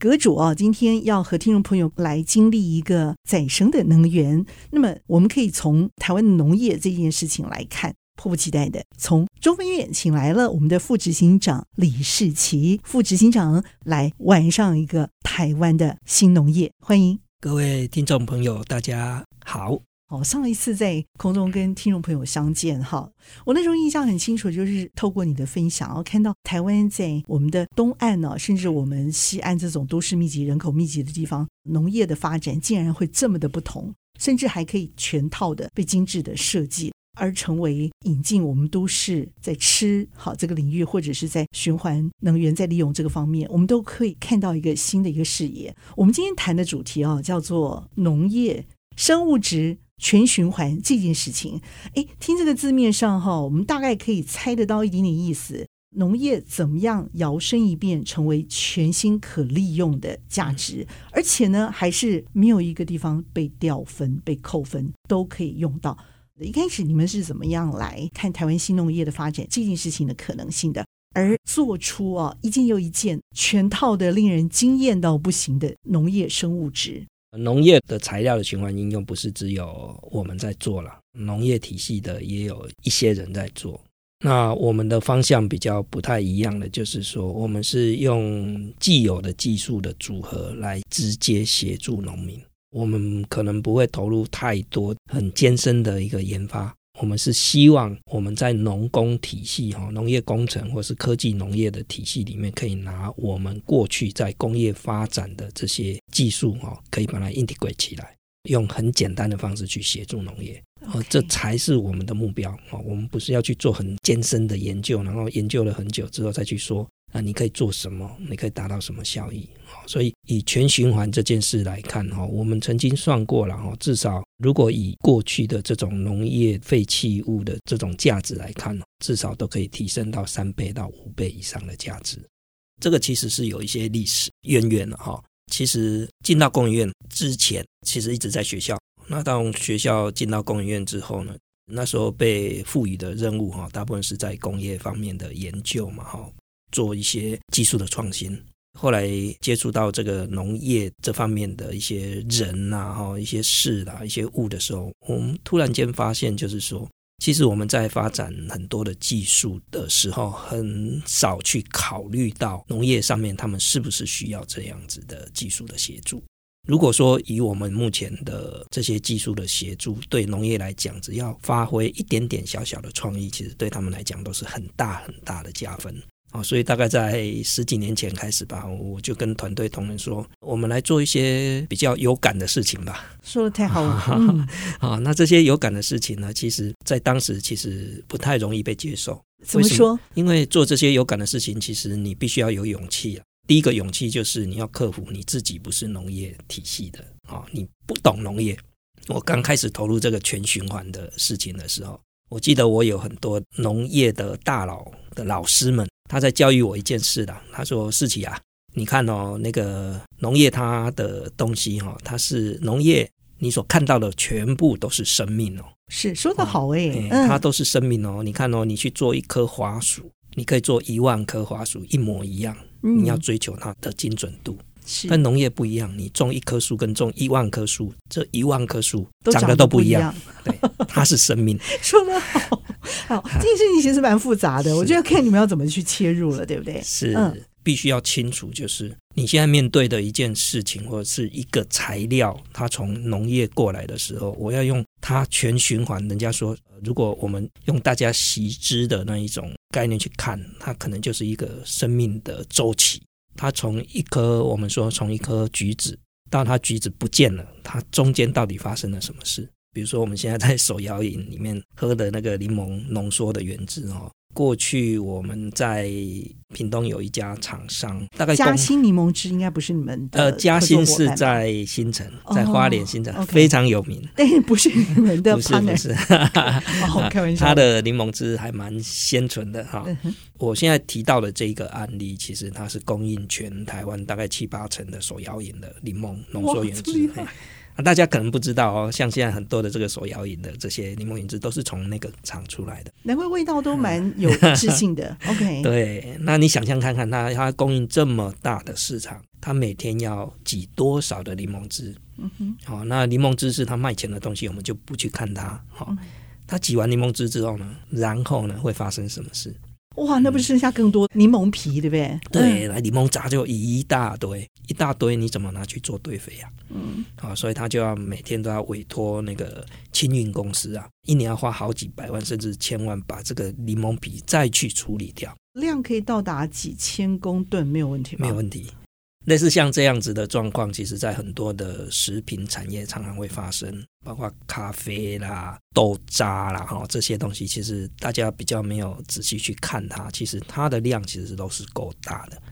阁主啊，今天要和听众朋友来经历一个再生的能源。那么，我们可以从台湾的农业这件事情来看，迫不及待的从中分院请来了我们的副执行长李世奇副执行长来玩上一个台湾的新农业。欢迎各位听众朋友，大家好。哦，上一次在空中跟听众朋友相见哈，我那时候印象很清楚，就是透过你的分享，我看到台湾在我们的东岸呢，甚至我们西岸这种都市密集、人口密集的地方，农业的发展竟然会这么的不同，甚至还可以全套的被精致的设计，而成为引进我们都市在吃好这个领域，或者是在循环能源在利用这个方面，我们都可以看到一个新的一个视野。我们今天谈的主题啊，叫做农业生物质。全循环这件事情，哎，听这个字面上哈，我们大概可以猜得到一点点意思。农业怎么样摇身一变成为全新可利用的价值，而且呢，还是没有一个地方被掉分、被扣分，都可以用到。一开始你们是怎么样来看台湾新农业的发展这件事情的可能性的，而做出啊一件又一件全套的令人惊艳到不行的农业生物质。农业的材料的循环应用不是只有我们在做了，农业体系的也有一些人在做。那我们的方向比较不太一样的，就是说我们是用既有的技术的组合来直接协助农民，我们可能不会投入太多很艰深的一个研发。我们是希望我们在农工体系哈，农业工程或是科技农业的体系里面，可以拿我们过去在工业发展的这些技术哈，可以把它 integrate 起来，用很简单的方式去协助农业，哦这才是我们的目标啊！我们不是要去做很艰深的研究，然后研究了很久之后再去说。那你可以做什么？你可以达到什么效益？所以以全循环这件事来看，哈，我们曾经算过了，哈，至少如果以过去的这种农业废弃物的这种价值来看，至少都可以提升到三倍到五倍以上的价值。这个其实是有一些历史渊源的，哈。其实进到工研院之前，其实一直在学校。那当学校进到工研院之后呢，那时候被赋予的任务，哈，大部分是在工业方面的研究嘛，哈。做一些技术的创新，后来接触到这个农业这方面的一些人呐，哈，一些事啦，一些物的时候，我们突然间发现，就是说，其实我们在发展很多的技术的时候，很少去考虑到农业上面他们是不是需要这样子的技术的协助。如果说以我们目前的这些技术的协助，对农业来讲，只要发挥一点点小小的创意，其实对他们来讲都是很大很大的加分。哦，所以大概在十几年前开始吧，我就跟团队同仁说，我们来做一些比较有感的事情吧。说的太好了。啊、嗯哦，那这些有感的事情呢，其实在当时其实不太容易被接受。怎么说？么因为做这些有感的事情，其实你必须要有勇气啊。第一个勇气就是你要克服你自己不是农业体系的啊、哦，你不懂农业。我刚开始投入这个全循环的事情的时候，我记得我有很多农业的大佬的老师们。他在教育我一件事的，他说：“世奇啊，你看哦，那个农业它的东西哈，它是农业，你所看到的全部都是生命哦。是说的好诶，嗯，它都是生命哦。你看哦，你去做一棵花树，你可以做一万棵花树一模一样，你要追求它的精准度。是，但农业不一样，你种一棵树跟种一万棵树，这一万棵树长得都不一样。对，它是生命。说得好。” 好，这件事情其实蛮复杂的，我觉得看你们要怎么去切入了，对不对？是，嗯、必须要清楚，就是你现在面对的一件事情，或者是一个材料，它从农业过来的时候，我要用它全循环。人家说，如果我们用大家习知的那一种概念去看，它可能就是一个生命的周期。它从一颗，我们说从一颗橘子到它橘子不见了，它中间到底发生了什么事？比如说，我们现在在手摇饮里面喝的那个柠檬浓缩的原汁哦，过去我们在屏东有一家厂商，大概嘉兴柠檬汁应该不是你们的。呃，嘉兴是在新城，在花莲新城，非常有名。但 是不是你们的不是，不是。哦，开玩笑。他的柠檬汁还蛮鲜纯的哈。嗯、我现在提到的这一个案例，其实它是供应全台湾大概七八成的手摇饮的柠檬浓缩原汁。大家可能不知道哦，像现在很多的这个手摇饮的这些柠檬饮汁都是从那个厂出来的，难怪味道都蛮有自信的。OK，对，那你想象看看，它它供应这么大的市场，它每天要挤多少的柠檬汁？嗯哼，好，那柠檬汁是它卖钱的东西，我们就不去看它。好，它挤完柠檬汁之后呢，然后呢会发生什么事？哇，那不是剩下更多柠檬皮，对不对？对，来柠檬渣就一大堆，一大堆，你怎么拿去做堆肥啊？嗯，好，所以他就要每天都要委托那个清运公司啊，一年要花好几百万甚至千万，把这个柠檬皮再去处理掉，量可以到达几千公吨，没有问题吗？没有问题。类似像这样子的状况，其实在很多的食品产业常常会发生，包括咖啡啦、豆渣啦，哈，这些东西，其实大家比较没有仔细去看它，其实它的量其实都是够大的。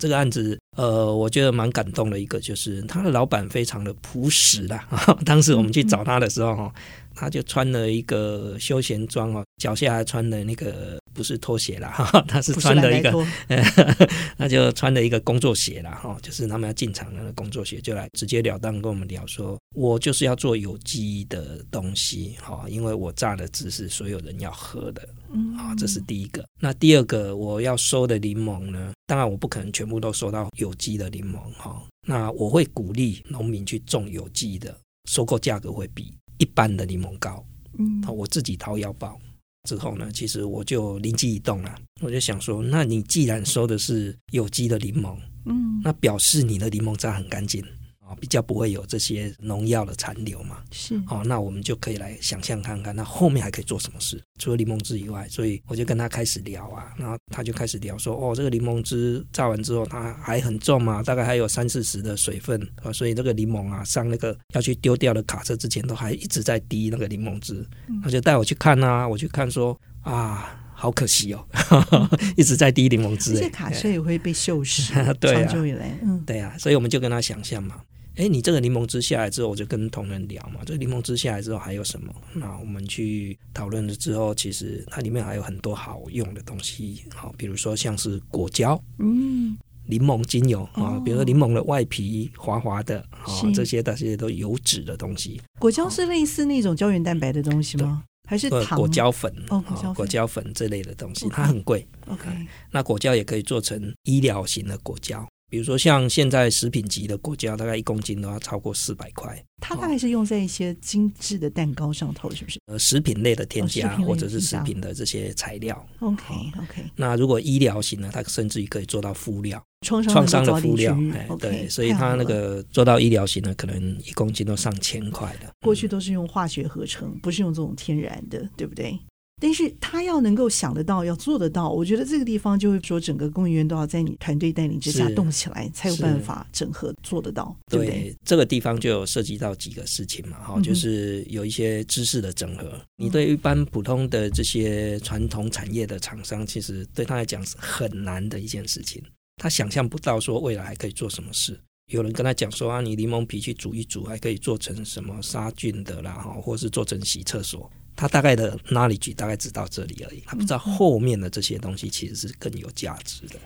这个案子，呃，我觉得蛮感动的一个，就是他的老板非常的朴实啦。当时我们去找他的时候，哈，他就穿了一个休闲装哦，脚下还穿的那个。不是拖鞋啦，哈，他是穿的一个，那就穿的一个工作鞋啦，哈，就是他们要进厂的工作鞋，就来直截了当跟我们聊说，我就是要做有机的东西，哈，因为我榨的汁是所有人要喝的，啊，这是第一个。那第二个，我要收的柠檬呢，当然我不可能全部都收到有机的柠檬，哈，那我会鼓励农民去种有机的，收购价格会比一般的柠檬高，嗯，我自己掏腰包。之后呢，其实我就灵机一动了，我就想说，那你既然收的是有机的柠檬，嗯，那表示你的柠檬渣很干净。比较不会有这些农药的残留嘛？是，好，那我们就可以来想象看看，那后面还可以做什么事？除了柠檬汁以外，所以我就跟他开始聊啊，然后他就开始聊说，哦，这个柠檬汁榨完之后，它还很重嘛，大概还有三四十的水分啊，所以这个柠檬啊，上那个要去丢掉的卡车之前，都还一直在滴那个柠檬汁，他就带我去看啊，我去看说啊，好可惜哦，一直在滴柠檬汁，这些卡车也会被锈蚀，对啊，长久以来，嗯，对啊，所以我们就跟他想象嘛。哎，你这个柠檬汁下来之后，我就跟同仁聊嘛。这个柠檬汁下来之后还有什么？那我们去讨论了之后，其实它里面还有很多好用的东西。好，比如说像是果胶，嗯，柠檬精油啊，比如说柠檬的外皮滑滑的啊，这些这些都油脂的东西。果胶是类似那种胶原蛋白的东西吗？还是糖？果胶粉哦，果胶粉这类的东西，它很贵。OK，那果胶也可以做成医疗型的果胶。比如说，像现在食品级的国家，大概一公斤都要超过四百块。它大概是用在一些精致的蛋糕上头，是不是？呃，食品类的添加，或者是食品的这些材料。OK OK。那如果医疗型呢，它甚至于可以做到敷料，创伤的敷料。哎，对，所以它那个做到医疗型的，可能一公斤都上千块的。过去都是用化学合成，不是用这种天然的，对不对？但是他要能够想得到，要做得到，我觉得这个地方就会说，整个供应链都要在你团队带领之下动起来，才有办法整合做得到，对不对？对，这个地方就有涉及到几个事情嘛，哈，就是有一些知识的整合。嗯、你对一般普通的这些传统产业的厂商，其实对他来讲是很难的一件事情，他想象不到说未来还可以做什么事。有人跟他讲说啊，你柠檬皮去煮一煮，还可以做成什么杀菌的啦，哈，或是做成洗厕所。他大概的 knowledge 大概只到这里而已，他不知道后面的这些东西其实是更有价值的。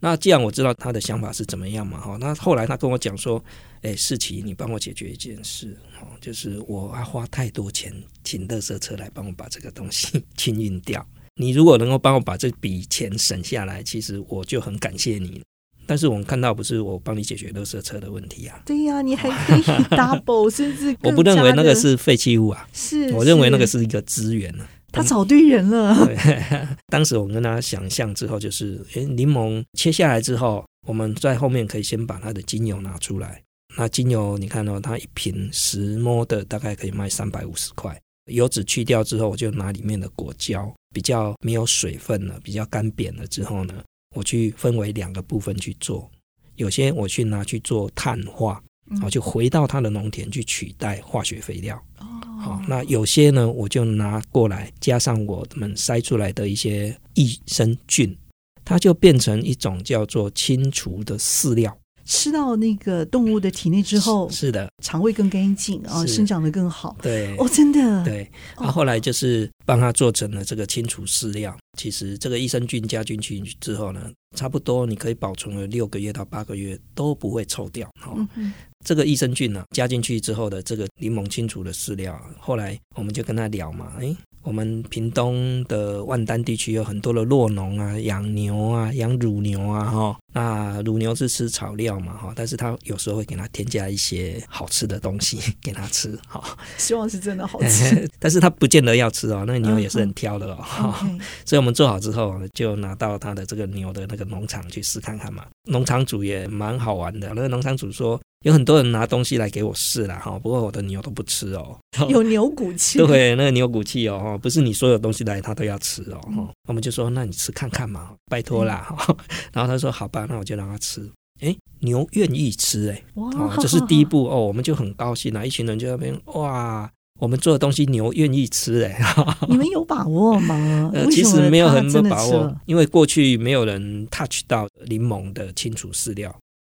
那既然我知道他的想法是怎么样嘛，哈，那后来他跟我讲说，哎，世奇，你帮我解决一件事，哈，就是我要花太多钱请垃圾车来帮我把这个东西 清运掉。你如果能够帮我把这笔钱省下来，其实我就很感谢你。但是我们看到不是我帮你解决垃圾车的问题啊？对呀、啊，你还可以 double 甚至我不认为那个是废弃物啊，是，我认为那个是一个资源呢、啊。他找对人了。对，当时我们跟他想象之后，就是诶，柠檬切下来之后，我们在后面可以先把它的精油拿出来。那精油你看到、哦、它一瓶十 ml 的大概可以卖三百五十块。油脂去掉之后，我就拿里面的果胶，比较没有水分了，比较干扁了之后呢。我去分为两个部分去做，有些我去拿去做碳化，然后就回到它的农田去取代化学肥料。哦，好，那有些呢，我就拿过来加上我们筛出来的一些益生菌，它就变成一种叫做清除的饲料。吃到那个动物的体内之后，是，是的，肠胃更干净啊，生长得更好。对，哦，真的。对，然后后来就是帮他做成了这个清除饲料。其实这个益生菌加进去之后呢，差不多你可以保存了六个月到八个月都不会臭掉。好、嗯，这个益生菌呢加进去之后的这个柠檬清除的饲料，后来我们就跟他聊嘛，哎。我们屏东的万丹地区有很多的酪农啊，养牛啊，养乳牛啊，哈，那乳牛是吃草料嘛，哈，但是他有时候会给它添加一些好吃的东西 给它吃，哈，希望是真的好吃，但是他不见得要吃哦，那个牛也是很挑的哦，哈、嗯，所以我们做好之后就拿到他的这个牛的那个农场去试看看嘛，农场主也蛮好玩的，那个农场主说。有很多人拿东西来给我试了哈，不过我的牛都不吃哦，有牛骨气，对，那个牛骨气哦，不是你所有东西来他都要吃哦，嗯、我们就说那你吃看看嘛，拜托啦，嗯、然后他说好吧，那我就让他吃，哎，牛愿意吃哎，哇，这是第一步哦，我们就很高兴啊，一群人就在那边哇，我们做的东西牛愿意吃哎，你们有把握吗？呃，其实没有很多把握，因为过去没有人 touch 到柠檬的清除饲料。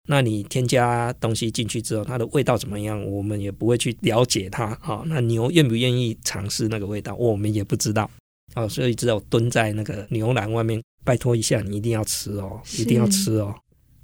那你添加东西进去之后，它的味道怎么样？我们也不会去了解它。好，那牛愿不愿意尝试那个味道，我们也不知道。哦，所以只有蹲在那个牛栏外面，拜托一下，你一定要吃哦，一定要吃哦。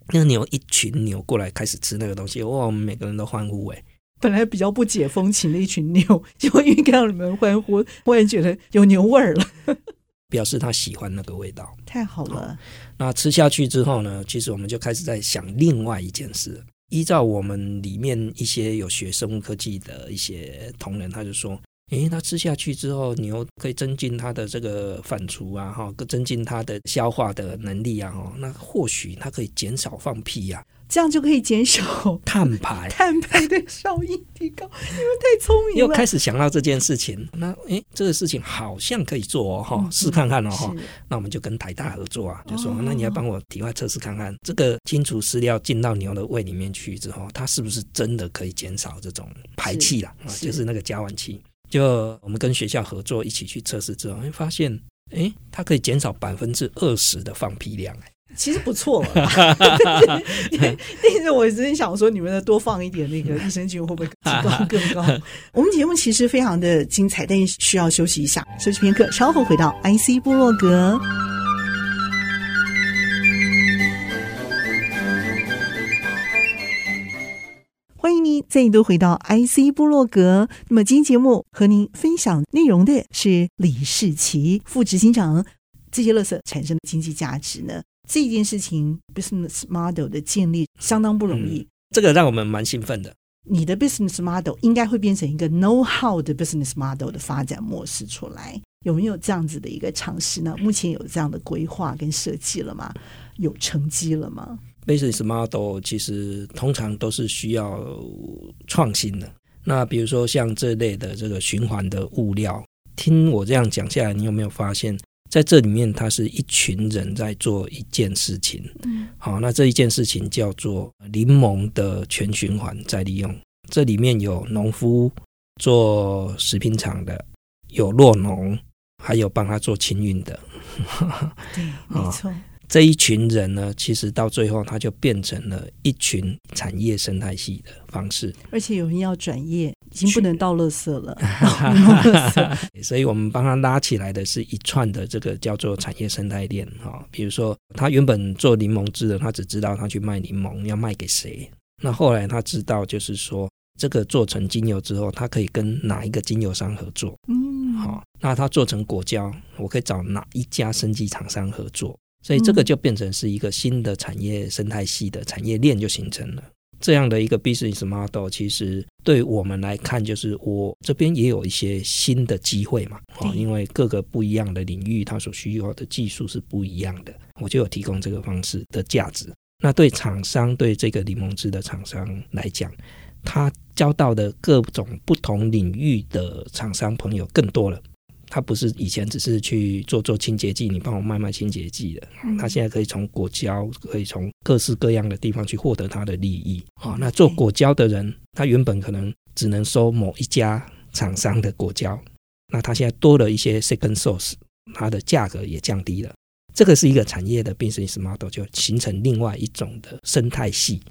那牛一群牛过来开始吃那个东西，哇，我们每个人都欢呼哎。本来比较不解风情的一群牛，结果因为看到你们欢呼，忽然觉得有牛味儿了。表示他喜欢那个味道，太好了。哦，那吃下去之后呢，其实我们就开始在想另外一件事。依照我们里面一些有学生物科技的一些同仁，他就说：“诶，他吃下去之后，牛可以增进它的这个反刍啊，哈，增进它的消化的能力啊，哈，那或许它可以减少放屁呀。”这样就可以减少 碳排，碳排的效应提高。你们太聪明了，又开始想到这件事情。那诶，这个事情好像可以做哦，哈、嗯，试看看哦，哈。那我们就跟台大合作啊，就说，那你要帮我体外测试看看，这个清除饲料进到牛的胃里面去之后，它是不是真的可以减少这种排气啦？啊，就是那个甲烷气。就我们跟学校合作一起去测试之后，会发现，诶，它可以减少百分之二十的放屁量，其实不错了，但是我真想说，你们的多放一点那个益生菌，会不会更高更高？我们节目其实非常的精彩，但是需要休息一下，休息片刻，稍后回到 IC 部落格。欢迎您再度回到 IC 部落格。那么今天节目和您分享内容的是李世奇副执行长，这些垃圾产生的经济价值呢？这件事情 business model 的建立相当不容易，嗯，这个让我们蛮兴奋的。你的 business model 应该会变成一个 know how 的 business model 的发展模式出来，有没有这样子的一个尝试呢？目前有这样的规划跟设计了吗？有成绩了吗？business model 其实通常都是需要创新的。那比如说像这类的这个循环的物料，听我这样讲下来，你有没有发现？在这里面，它是一群人在做一件事情。嗯，好，那这一件事情叫做柠檬的全循环再利用。这里面有农夫做食品厂的，有落农，还有帮他做清运的。对，没错。这一群人呢，其实到最后，他就变成了一群产业生态系的方式。而且有人要转业，已经不能倒垃圾了。所以我们帮他拉起来的是一串的这个叫做产业生态链哈。比如说，他原本做柠檬汁的，他只知道他去卖柠檬要卖给谁。那后来他知道，就是说这个做成精油之后，他可以跟哪一个精油商合作？嗯，好。那他做成果胶，我可以找哪一家生技厂商合作？所以这个就变成是一个新的产业生态系的产业链就形成了。这样的一个 business model，其实对我们来看，就是我这边也有一些新的机会嘛。哦，因为各个不一样的领域，它所需要的技术是不一样的，我就有提供这个方式的价值。那对厂商，对这个柠檬汁的厂商来讲，他交到的各种不同领域的厂商朋友更多了。他不是以前只是去做做清洁剂，你帮我卖卖清洁剂的。他现在可以从果胶，可以从各式各样的地方去获得它的利益。啊，那做果胶的人，他原本可能只能收某一家厂商的果胶，那他现在多了一些 second source，它的价格也降低了。这个是一个产业的 business model，就形成另外一种的生态系。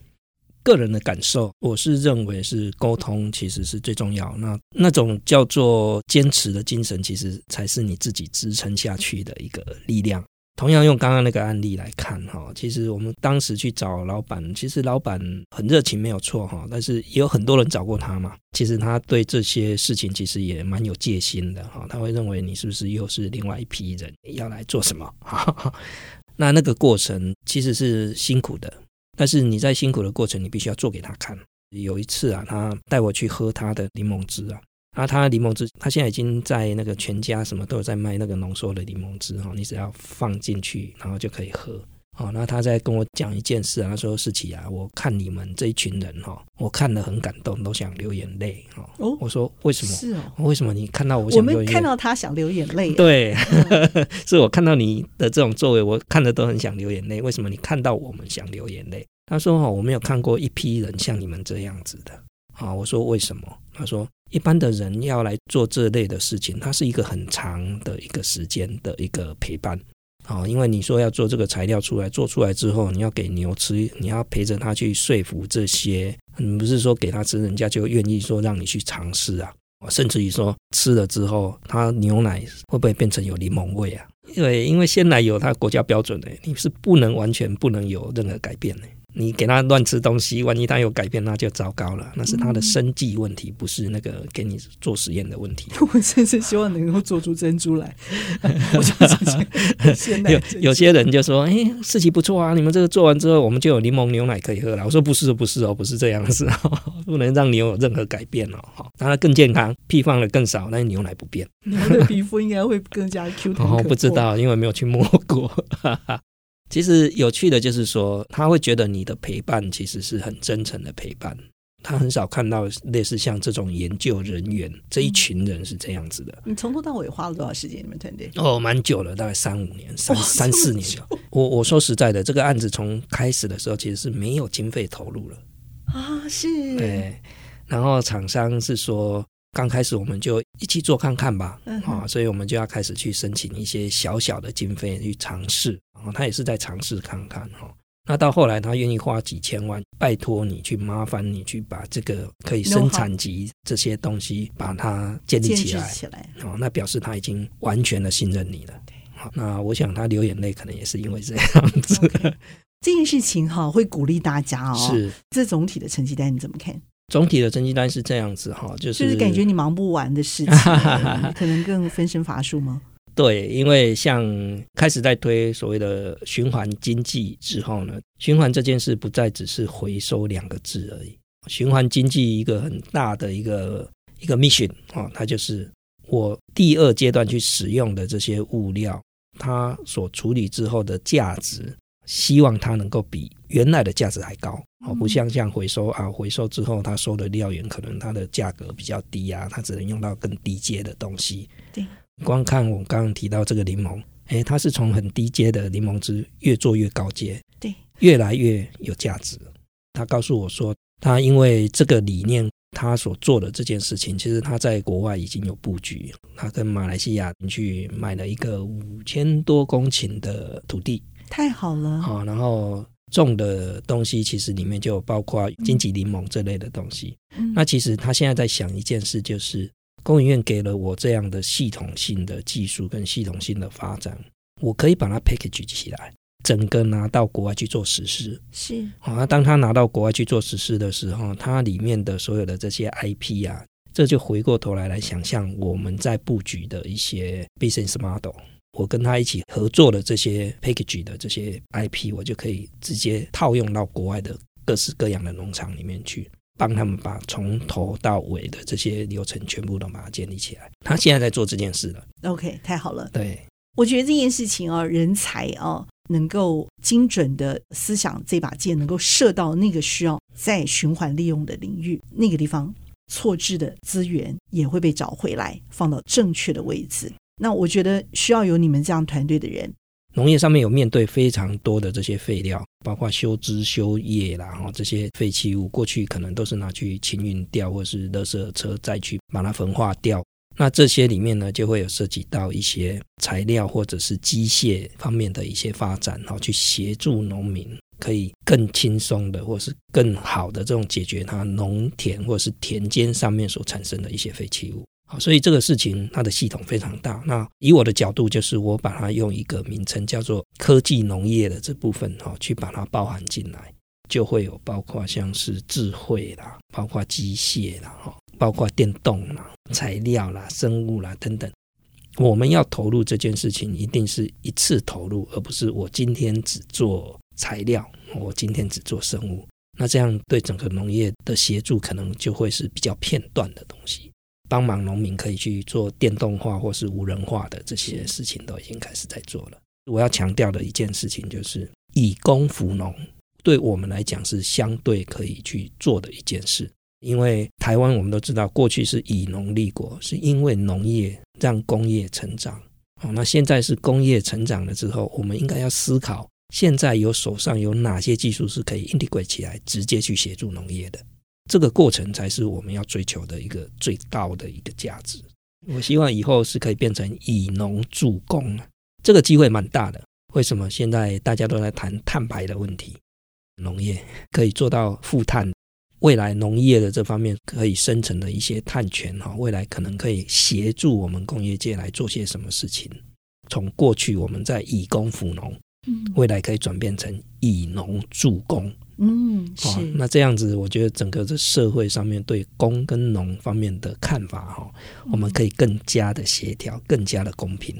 个人的感受，我是认为是沟通其实是最重要。那那种叫做坚持的精神，其实才是你自己支撑下去的一个力量。同样用刚刚那个案例来看，哈，其实我们当时去找老板，其实老板很热情，没有错，哈，但是也有很多人找过他嘛。其实他对这些事情其实也蛮有戒心的，哈，他会认为你是不是又是另外一批人要来做什么？那那个过程其实是辛苦的。但是你在辛苦的过程，你必须要做给他看。有一次啊，他带我去喝他的柠檬汁啊，啊，他柠檬汁，他现在已经在那个全家什么都有在卖那个浓缩的柠檬汁哈，你只要放进去，然后就可以喝。哦，那他在跟我讲一件事啊，他说：“世奇啊，我看你们这一群人哈，我看了很感动，都想流眼泪。”哦，我说为什么？是哦，为什么你看到我想流眼泪？我们看到他想流眼泪。对，是我看到你的这种作为，我看着都很想流眼泪。为什么你看到我们想流眼泪？他说：“哦，我没有看过一批人像你们这样子的。”啊，我说为什么？他说：“一般的人要来做这类的事情，它是一个很长的一个时间的一个陪伴。”哦，因为你说要做这个材料出来，做出来之后你要给牛吃，你要陪着他去说服这些，你不是说给他吃，人家就愿意说让你去尝试啊，甚至于说吃了之后，它牛奶会不会变成有柠檬味啊？因为因为鲜奶油它国家标准的，你是不能完全不能有任何改变的。你给他乱吃东西，万一他有改变，那就糟糕了。那是他的生计问题，不是那个给你做实验的问题。我真是希望能够做出珍珠来。有有些人就说：“哎、欸，事情不错啊，你们这个做完之后，我们就有柠檬牛奶可以喝了。”我说：“不是，不是哦，不是这样子哦，不能让牛有任何改变哦。哈，让它更健康，屁放的更少，但是牛奶不变。牛的皮肤应该会更加 Q 弹。哦，不知道，因为没有去摸过。其实有趣的就是说，他会觉得你的陪伴其实是很真诚的陪伴。他很少看到类似像这种研究人员这一群人是这样子的。你从头到尾花了多少时间？你们团队？哦，蛮久了，大概三五年、三三四年。我我说实在的，这个案子从开始的时候其实是没有经费投入了啊，是。对，然后厂商是说。刚开始我们就一起做看看吧，嗯啊，所以我们就要开始去申请一些小小的经费去尝试，啊，他也是在尝试看看哈。那到后来他愿意花几千万，拜托你去麻烦你去把这个可以生产级这些东西把它建立起来，起来，哦，那表示他已经完全的信任你了。好，那我想他流眼泪可能也是因为这样子。Okay. 这件事情哈会鼓励大家哦，是这总体的成绩单你怎么看？总体的成绩单是这样子哈，就是就是感觉你忙不完的事情，可能更分身乏术吗？对，因为像开始在推所谓的循环经济之后呢，循环这件事不再只是回收两个字而已。循环经济一个很大的一个一个 mission 啊，它就是我第二阶段去使用的这些物料，它所处理之后的价值。希望它能够比原来的价值还高哦，不像像回收啊，回收之后他收的料源可能它的价格比较低啊，它只能用到更低阶的东西。对，光看我刚刚提到这个柠檬，诶，它是从很低阶的柠檬汁越做越高阶，对，越来越有价值。他告诉我说，他因为这个理念，他所做的这件事情，其实他在国外已经有布局，他跟马来西亚去买了一个五千多公顷的土地。太好了，好，然后种的东西其实里面就包括金桔柠檬这类的东西。嗯、那其实他现在在想一件事，就是工研院给了我这样的系统性的技术跟系统性的发展，我可以把它 package 起来，整个拿到国外去做实施。是，好，那当他拿到国外去做实施的时候，它里面的所有的这些 IP 啊，这就回过头来来想象我们在布局的一些 business model。我跟他一起合作的这些 package 的这些 IP，我就可以直接套用到国外的各式各样的农场里面去，帮他们把从头到尾的这些流程全部都把它建立起来。他现在在做这件事了。OK，太好了。对，我觉得这件事情啊，人才啊，能够精准的思想这把剑能够射到那个需要再循环利用的领域，那个地方错置的资源也会被找回来，放到正确的位置。那我觉得需要有你们这样团队的人，农业上面有面对非常多的这些废料，包括修枝修叶啦，哈，这些废弃物，过去可能都是拿去清运掉，或是垃圾车再去把它焚化掉。那这些里面呢，就会有涉及到一些材料或者是机械方面的一些发展，哈，去协助农民可以更轻松的，或是更好的这种解决它农田或是田间上面所产生的一些废弃物。好，所以这个事情它的系统非常大。那以我的角度，就是我把它用一个名称叫做科技农业的这部分，哈，去把它包含进来，就会有包括像是智慧啦，包括机械啦，哈。包括电动啦、材料啦、生物啦等等，我们要投入这件事情，一定是一次投入，而不是我今天只做材料，我今天只做生物。那这样对整个农业的协助，可能就会是比较片段的东西。帮忙农民可以去做电动化或是无人化的这些事情，都已经开始在做了。我要强调的一件事情就是，以工服农，对我们来讲是相对可以去做的一件事。因为台湾我们都知道，过去是以农立国，是因为农业让工业成长。哦，那现在是工业成长了之后，我们应该要思考，现在有手上有哪些技术是可以 integrate 起来，直接去协助农业的。这个过程才是我们要追求的一个最高的一个价值。我希望以后是可以变成以农助工，这个机会蛮大的。为什么现在大家都在谈碳排的问题？农业可以做到负碳。未来农业的这方面可以生成的一些碳权哈，未来可能可以协助我们工业界来做些什么事情。从过去我们在以工辅农，未来可以转变成以农助工。嗯，是。那这样子，我觉得整个这社会上面对工跟农方面的看法哈，我们可以更加的协调，更加的公平。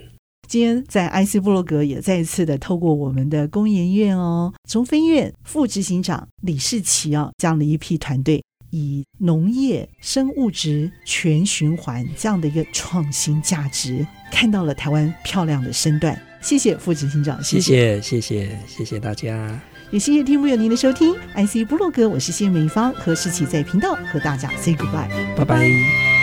今天在 IC 布洛格也再一次的透过我们的工研院哦，中分院副执行长李世奇啊，这样的一批团队，以农业生物质全循环这样的一个创新价值，看到了台湾漂亮的身段。谢谢副执行长，谢谢谢谢谢谢大家，也谢谢听友您的收听 IC 部落格，我是谢美芳和世奇在频道和大家 say goodbye，拜拜。